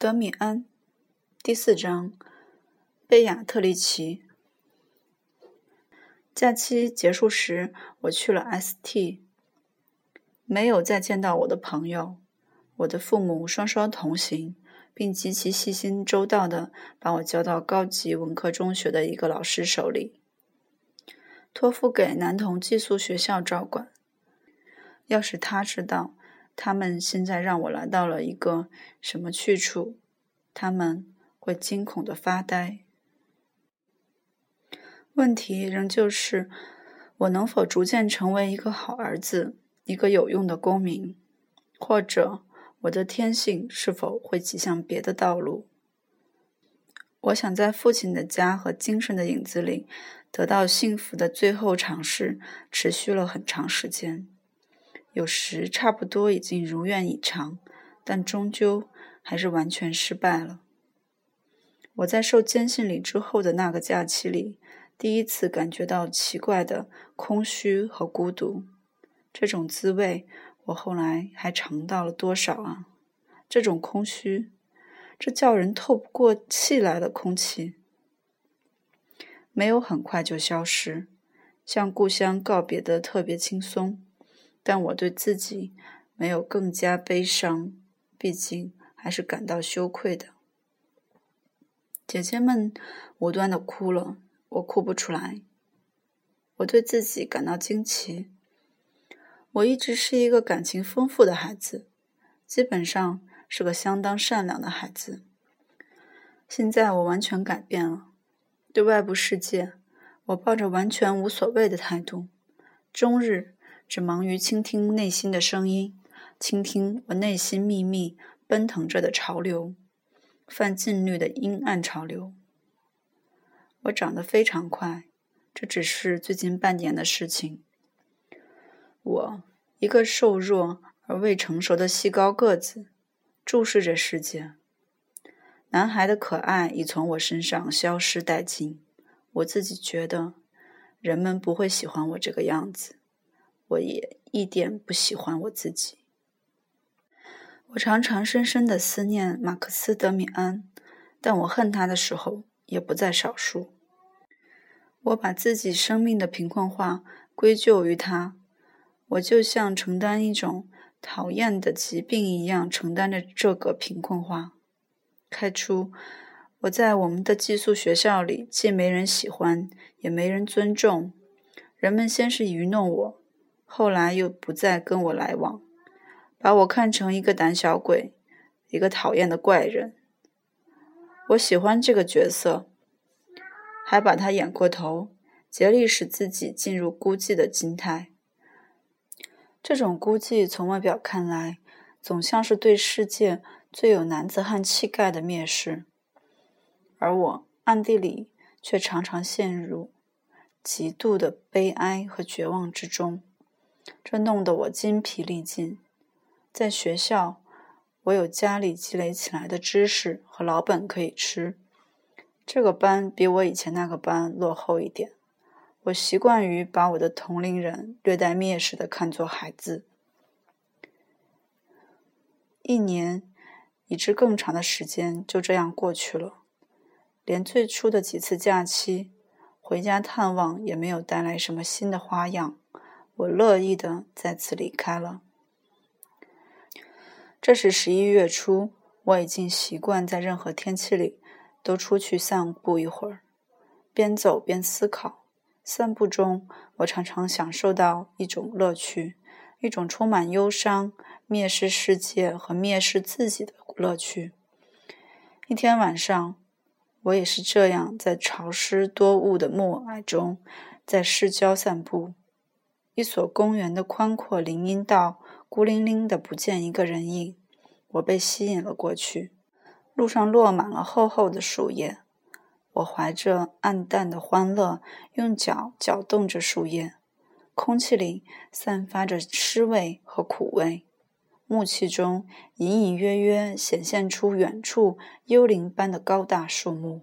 德米安，第四章，贝亚特里奇。假期结束时，我去了 ST，没有再见到我的朋友。我的父母双双同行，并极其细心周到地把我交到高级文科中学的一个老师手里，托付给男童寄宿学校照管。要是他知道。他们现在让我来到了一个什么去处？他们会惊恐的发呆。问题仍旧是，我能否逐渐成为一个好儿子，一个有用的公民？或者，我的天性是否会挤向别的道路？我想在父亲的家和精神的影子里得到幸福的最后尝试，持续了很长时间。有时差不多已经如愿以偿，但终究还是完全失败了。我在受监信礼之后的那个假期里，第一次感觉到奇怪的空虚和孤独。这种滋味，我后来还尝到了多少啊？这种空虚，这叫人透不过气来的空气，没有很快就消失，向故乡告别的特别轻松。但我对自己没有更加悲伤，毕竟还是感到羞愧的。姐姐们无端的哭了，我哭不出来。我对自己感到惊奇。我一直是一个感情丰富的孩子，基本上是个相当善良的孩子。现在我完全改变了，对外部世界，我抱着完全无所谓的态度，终日。只忙于倾听内心的声音，倾听我内心秘密奔腾着的潮流，泛禁律的阴暗潮流。我长得非常快，这只是最近半年的事情。我一个瘦弱而未成熟的细高个子，注视着世界。男孩的可爱已从我身上消失殆尽。我自己觉得，人们不会喜欢我这个样子。我也一点不喜欢我自己。我常常深深的思念马克思·德米安，但我恨他的时候也不在少数。我把自己生命的贫困化归咎于他，我就像承担一种讨厌的疾病一样承担着这个贫困化。开初，我在我们的寄宿学校里既没人喜欢，也没人尊重。人们先是愚弄我。后来又不再跟我来往，把我看成一个胆小鬼，一个讨厌的怪人。我喜欢这个角色，还把他演过头，竭力使自己进入孤寂的心态。这种孤寂从外表看来，总像是对世界最有男子汉气概的蔑视，而我暗地里却常常陷入极度的悲哀和绝望之中。这弄得我筋疲力尽。在学校，我有家里积累起来的知识和老本可以吃。这个班比我以前那个班落后一点。我习惯于把我的同龄人略带蔑视的看作孩子。一年，以至更长的时间就这样过去了。连最初的几次假期，回家探望也没有带来什么新的花样。我乐意的再次离开了。这是十一月初，我已经习惯在任何天气里都出去散步一会儿，边走边思考。散步中，我常常享受到一种乐趣，一种充满忧伤、蔑视世界和蔑视自己的乐趣。一天晚上，我也是这样在潮湿多雾的暮霭中，在市郊散步。一所公园的宽阔林荫道，孤零零的不见一个人影。我被吸引了过去。路上落满了厚厚的树叶。我怀着暗淡的欢乐，用脚搅动着树叶。空气里散发着湿味和苦味。雾气中隐隐约约显现出远处幽灵般的高大树木。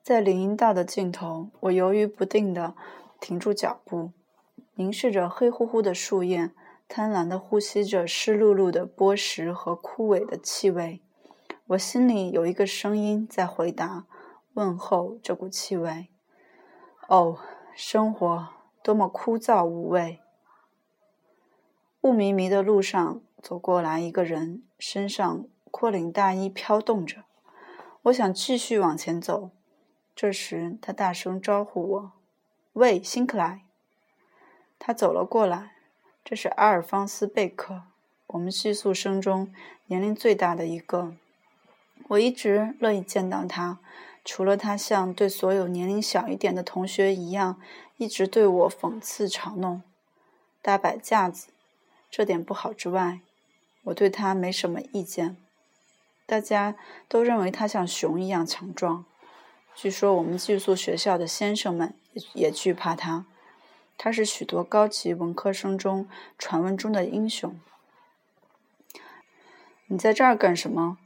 在林荫道的尽头，我犹豫不定的。停住脚步，凝视着黑乎乎的树叶，贪婪地呼吸着湿漉漉的波石和枯萎的气味。我心里有一个声音在回答、问候这股气味。哦，生活多么枯燥无味！雾迷迷的路上走过来一个人，身上阔领大衣飘动着。我想继续往前走，这时他大声招呼我：“喂，辛克莱！”他走了过来，这是阿尔方斯·贝克，我们寄宿生中年龄最大的一个。我一直乐意见到他，除了他像对所有年龄小一点的同学一样，一直对我讽刺嘲弄、大摆架子，这点不好之外，我对他没什么意见。大家都认为他像熊一样强壮。据说我们寄宿学校的先生们也惧怕他。他是许多高级文科生中传闻中的英雄。你在这儿干什么？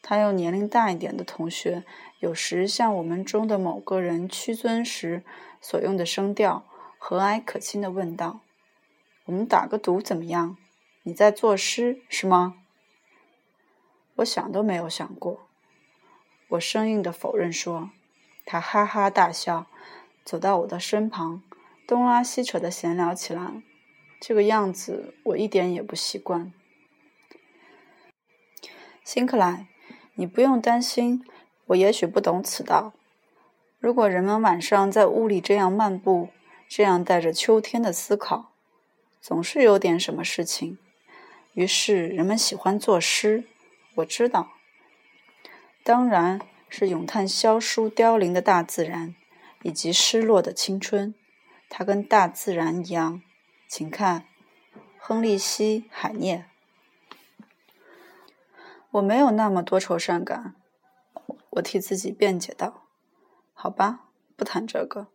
他用年龄大一点的同学有时向我们中的某个人屈尊时所用的声调和蔼可亲地问道：“我们打个赌怎么样？你在作诗是吗？”我想都没有想过，我生硬地否认说。他哈哈大笑，走到我的身旁，东拉西扯地闲聊起来。这个样子我一点也不习惯。辛克莱，你不用担心，我也许不懂此道。如果人们晚上在屋里这样漫步，这样带着秋天的思考，总是有点什么事情。于是人们喜欢作诗。我知道，当然是咏叹消疏凋零的大自然，以及失落的青春。它跟大自然一样，请看，亨利希·海涅。我没有那么多愁善感，我替自己辩解道：“好吧，不谈这个。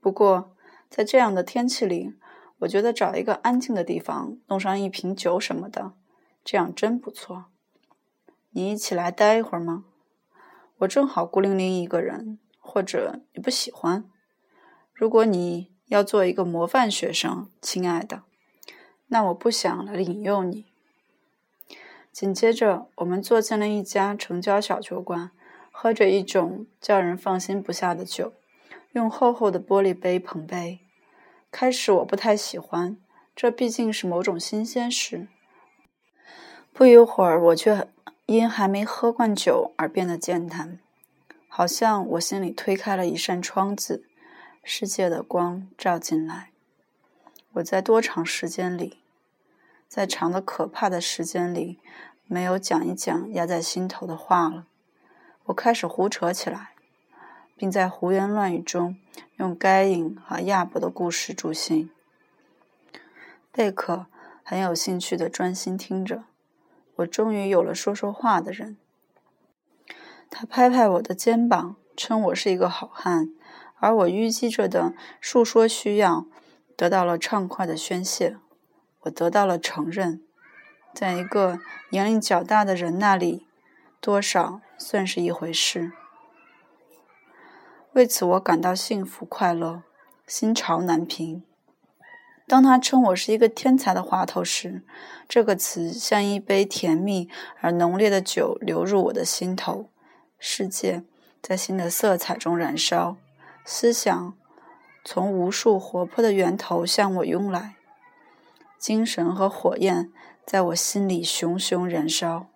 不过，在这样的天气里，我觉得找一个安静的地方，弄上一瓶酒什么的，这样真不错。”你一起来待一会儿吗？我正好孤零零一个人，或者你不喜欢？如果你要做一个模范学生，亲爱的，那我不想来引诱你。紧接着，我们坐进了一家城郊小酒馆，喝着一种叫人放心不下的酒，用厚厚的玻璃杯捧杯。开始我不太喜欢，这毕竟是某种新鲜事。不一会儿，我却。因还没喝惯酒而变得健谈，好像我心里推开了一扇窗子，世界的光照进来。我在多长时间里，在长的可怕的时间里，没有讲一讲压在心头的话了。我开始胡扯起来，并在胡言乱语中用该隐和亚伯的故事助兴。贝克很有兴趣地专心听着。我终于有了说说话的人。他拍拍我的肩膀，称我是一个好汉，而我淤积着的述说需要得到了畅快的宣泄。我得到了承认，在一个年龄较大的人那里，多少算是一回事。为此，我感到幸福快乐，心潮难平。当他称我是一个天才的滑头时，这个词像一杯甜蜜而浓烈的酒流入我的心头。世界在新的色彩中燃烧，思想从无数活泼的源头向我涌来，精神和火焰在我心里熊熊燃烧。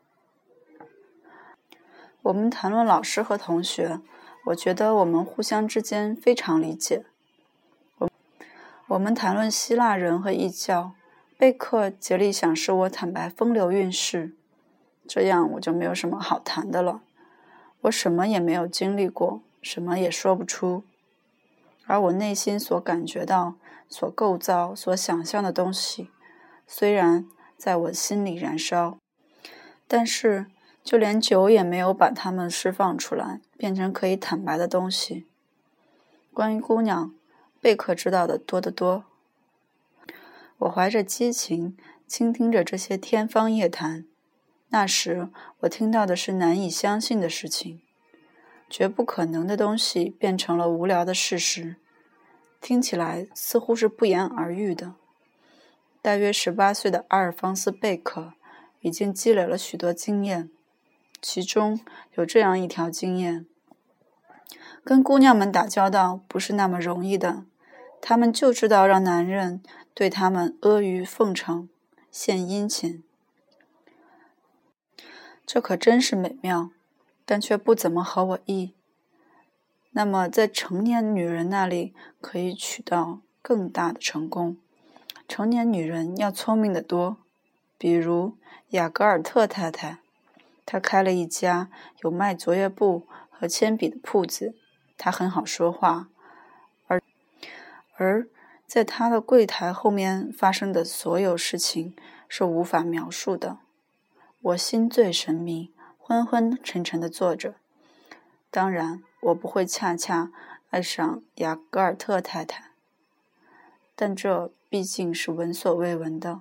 我们谈论老师和同学，我觉得我们互相之间非常理解。我我们谈论希腊人和异教，贝克竭力想使我坦白风流韵事，这样我就没有什么好谈的了。我什么也没有经历过，什么也说不出，而我内心所感觉到、所构造、所想象的东西，虽然在我心里燃烧，但是就连酒也没有把它们释放出来，变成可以坦白的东西。关于姑娘。贝克知道的多得多。我怀着激情倾听着这些天方夜谭。那时我听到的是难以相信的事情，绝不可能的东西变成了无聊的事实，听起来似乎是不言而喻的。大约十八岁的阿尔方斯·贝克已经积累了许多经验，其中有这样一条经验：跟姑娘们打交道不是那么容易的，他们就知道让男人对他们阿谀奉承、献殷勤。这可真是美妙，但却不怎么合我意。那么，在成年女人那里可以取到更大的成功。成年女人要聪明得多。比如雅格尔特太太，她开了一家有卖作业簿和铅笔的铺子，她很好说话，而而在她的柜台后面发生的所有事情是无法描述的。我心醉神迷，昏昏沉沉地坐着。当然，我不会恰恰爱上雅戈尔特太太，但这毕竟是闻所未闻的。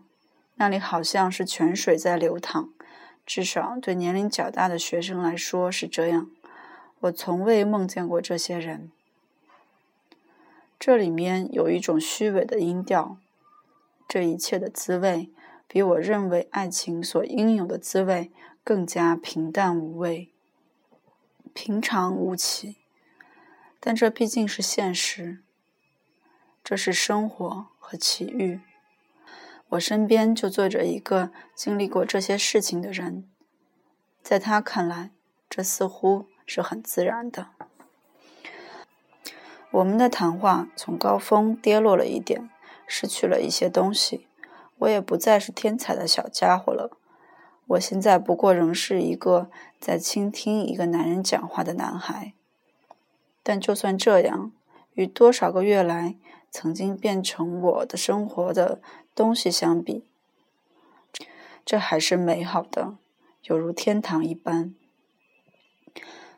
那里好像是泉水在流淌，至少对年龄较大的学生来说是这样。我从未梦见过这些人。这里面有一种虚伪的音调。这一切的滋味。比我认为爱情所应有的滋味更加平淡无味、平常无奇，但这毕竟是现实。这是生活和奇遇。我身边就坐着一个经历过这些事情的人，在他看来，这似乎是很自然的。我们的谈话从高峰跌落了一点，失去了一些东西。我也不再是天才的小家伙了，我现在不过仍是一个在倾听一个男人讲话的男孩。但就算这样，与多少个月来曾经变成我的生活的东西相比，这还是美好的，犹如天堂一般。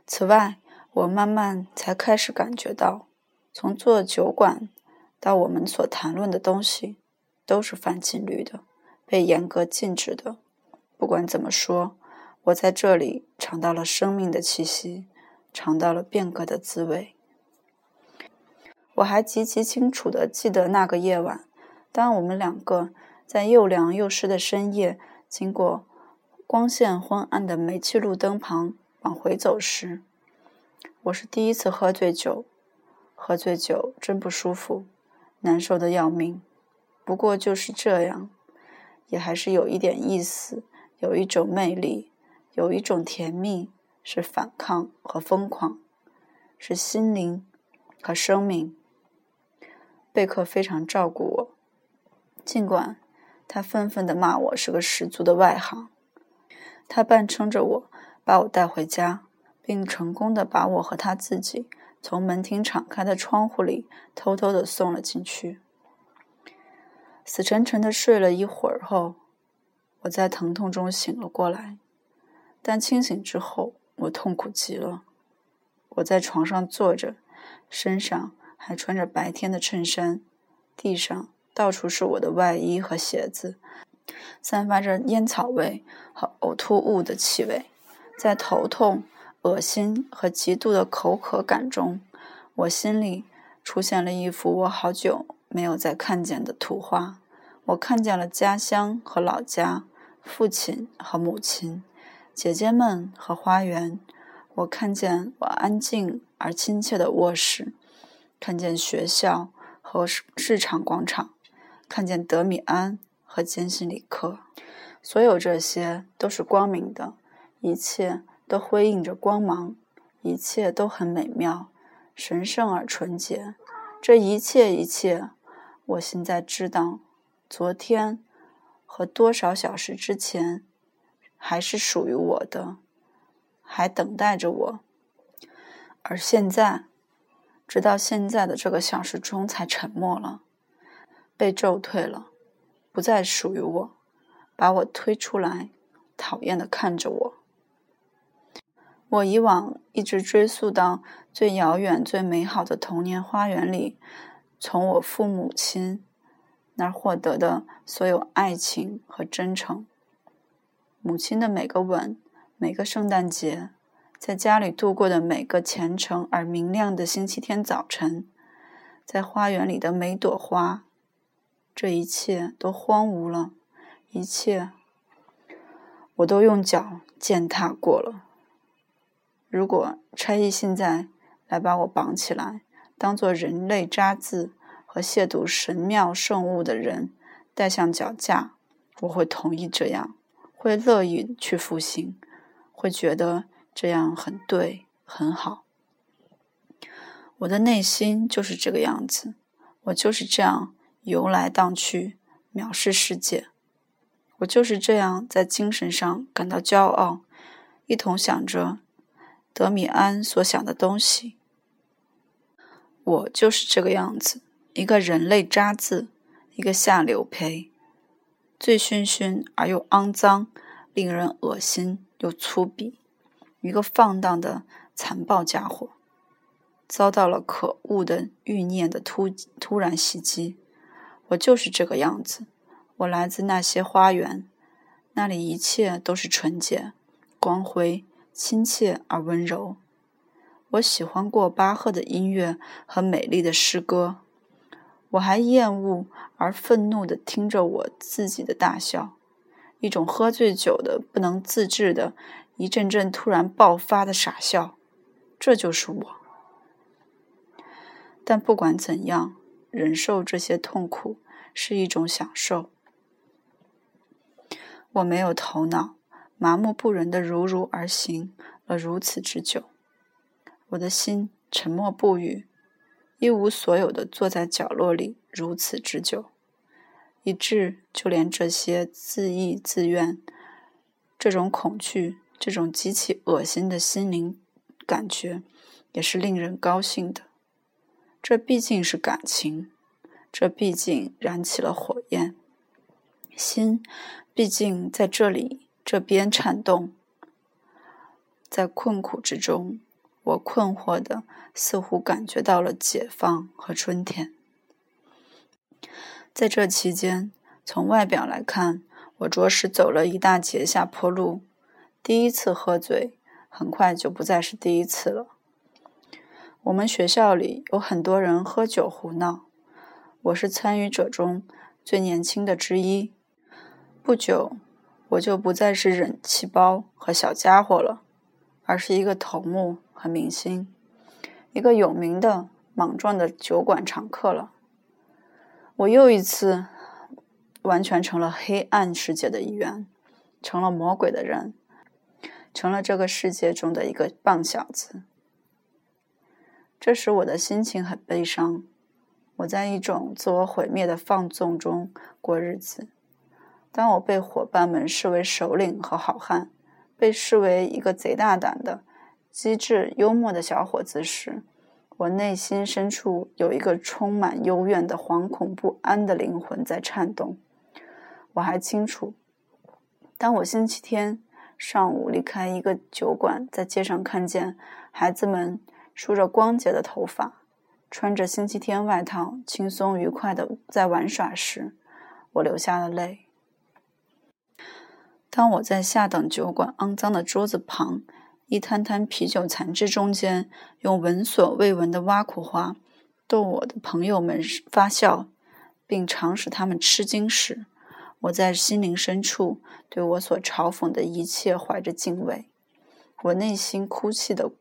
此外，我慢慢才开始感觉到，从做酒馆到我们所谈论的东西。都是反禁律的，被严格禁止的。不管怎么说，我在这里尝到了生命的气息，尝到了变革的滋味。我还极其清楚地记得那个夜晚，当我们两个在又凉又湿的深夜，经过光线昏暗的煤气路灯旁往回走时，我是第一次喝醉酒。喝醉酒真不舒服，难受的要命。不过就是这样，也还是有一点意思，有一种魅力，有一种甜蜜，是反抗和疯狂，是心灵和生命。贝克非常照顾我，尽管他愤愤地骂我是个十足的外行。他半撑着我，把我带回家，并成功地把我和他自己从门厅敞开的窗户里偷偷地送了进去。死沉沉的睡了一会儿后，我在疼痛中醒了过来。但清醒之后，我痛苦极了。我在床上坐着，身上还穿着白天的衬衫，地上到处是我的外衣和鞋子，散发着烟草味和呕吐物的气味。在头痛、恶心和极度的口渴感中，我心里出现了一幅我好久。没有再看见的图画，我看见了家乡和老家，父亲和母亲，姐姐们和花园。我看见我安静而亲切的卧室，看见学校和市场广场，看见德米安和坚信里克。所有这些都是光明的，一切都辉映着光芒，一切都很美妙、神圣而纯洁。这一切，一切。我现在知道，昨天和多少小时之前还是属于我的，还等待着我。而现在，直到现在的这个小时钟才沉默了，被咒退了，不再属于我，把我推出来，讨厌的看着我。我以往一直追溯到最遥远、最美好的童年花园里。从我父母亲那儿获得的所有爱情和真诚，母亲的每个吻，每个圣诞节，在家里度过的每个虔诚而明亮的星期天早晨，在花园里的每朵花，这一切都荒芜了，一切我都用脚践踏过了。如果差役现在来把我绑起来，当做人类渣滓和亵渎神庙圣物的人带上脚架，我会同意这样，会乐意去服刑，会觉得这样很对很好。我的内心就是这个样子，我就是这样。游来荡去，藐视世界。我就是这样在精神上感到骄傲，一同想着德米安所想的东西。我就是这个样子，一个人类渣滓，一个下流胚，醉醺醺而又肮脏，令人恶心又粗鄙，一个放荡的残暴家伙，遭到了可恶的欲念的突突然袭击。我就是这个样子。我来自那些花园，那里一切都是纯洁、光辉、亲切而温柔。我喜欢过巴赫的音乐和美丽的诗歌。我还厌恶而愤怒地听着我自己的大笑，一种喝醉酒的不能自制的、一阵阵突然爆发的傻笑。这就是我。但不管怎样。忍受这些痛苦是一种享受。我没有头脑，麻木不仁的如如而行了如此之久。我的心沉默不语，一无所有的坐在角落里如此之久，以致就连这些自意自怨、这种恐惧、这种极其恶心的心灵感觉，也是令人高兴的。这毕竟是感情，这毕竟燃起了火焰，心毕竟在这里这边颤动。在困苦之中，我困惑的似乎感觉到了解放和春天。在这期间，从外表来看，我着实走了一大截下坡路。第一次喝醉，很快就不再是第一次了。我们学校里有很多人喝酒胡闹，我是参与者中最年轻的之一。不久，我就不再是忍气包和小家伙了，而是一个头目明星，一个有名的莽撞的酒馆常客了。我又一次完全成了黑暗世界的一员，成了魔鬼的人，成了这个世界中的一个棒小子。这时我的心情很悲伤，我在一种自我毁灭的放纵中过日子。当我被伙伴们视为首领和好汉，被视为一个贼大胆的、机智幽默的小伙子时，我内心深处有一个充满幽怨的、惶恐不安的灵魂在颤动。我还清楚，当我星期天上午离开一个酒馆，在街上看见孩子们。梳着光洁的头发，穿着星期天外套，轻松愉快的在玩耍时，我流下了泪。当我在下等酒馆肮脏的桌子旁，一滩滩啤酒残汁中间，用闻所未闻的挖苦话逗我的朋友们发笑，并常使他们吃惊时，我在心灵深处对我所嘲讽的一切怀着敬畏，我内心哭泣的。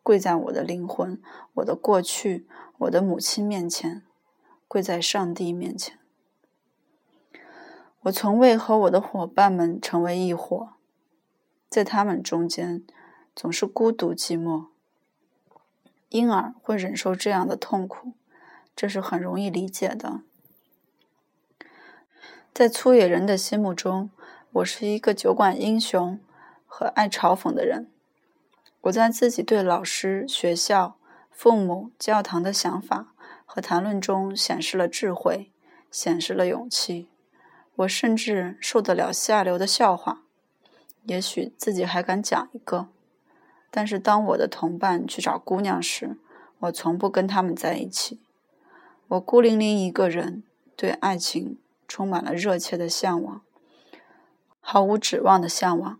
跪在我的灵魂、我的过去、我的母亲面前，跪在上帝面前。我从未和我的伙伴们成为一伙，在他们中间总是孤独寂寞，因而会忍受这样的痛苦，这是很容易理解的。在粗野人的心目中，我是一个酒馆英雄和爱嘲讽的人。我在自己对老师、学校、父母、教堂的想法和谈论中显示了智慧，显示了勇气。我甚至受得了下流的笑话，也许自己还敢讲一个。但是当我的同伴去找姑娘时，我从不跟他们在一起。我孤零零一个人，对爱情充满了热切的向往，毫无指望的向往。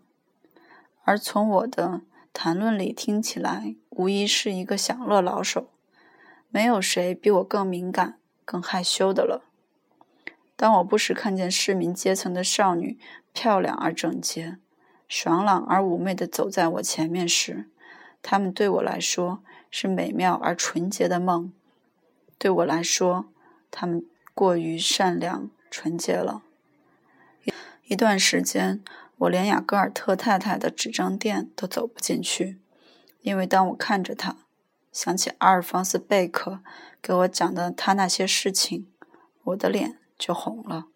而从我的。谈论里听起来无疑是一个享乐老手，没有谁比我更敏感、更害羞的了。当我不时看见市民阶层的少女漂亮而整洁、爽朗而妩媚地走在我前面时，他们对我来说是美妙而纯洁的梦。对我来说，他们过于善良、纯洁了。一段时间，我连雅戈尔特太太的纸张店都走不进去，因为当我看着她，想起阿尔方斯·贝克给我讲的他那些事情，我的脸。就红了。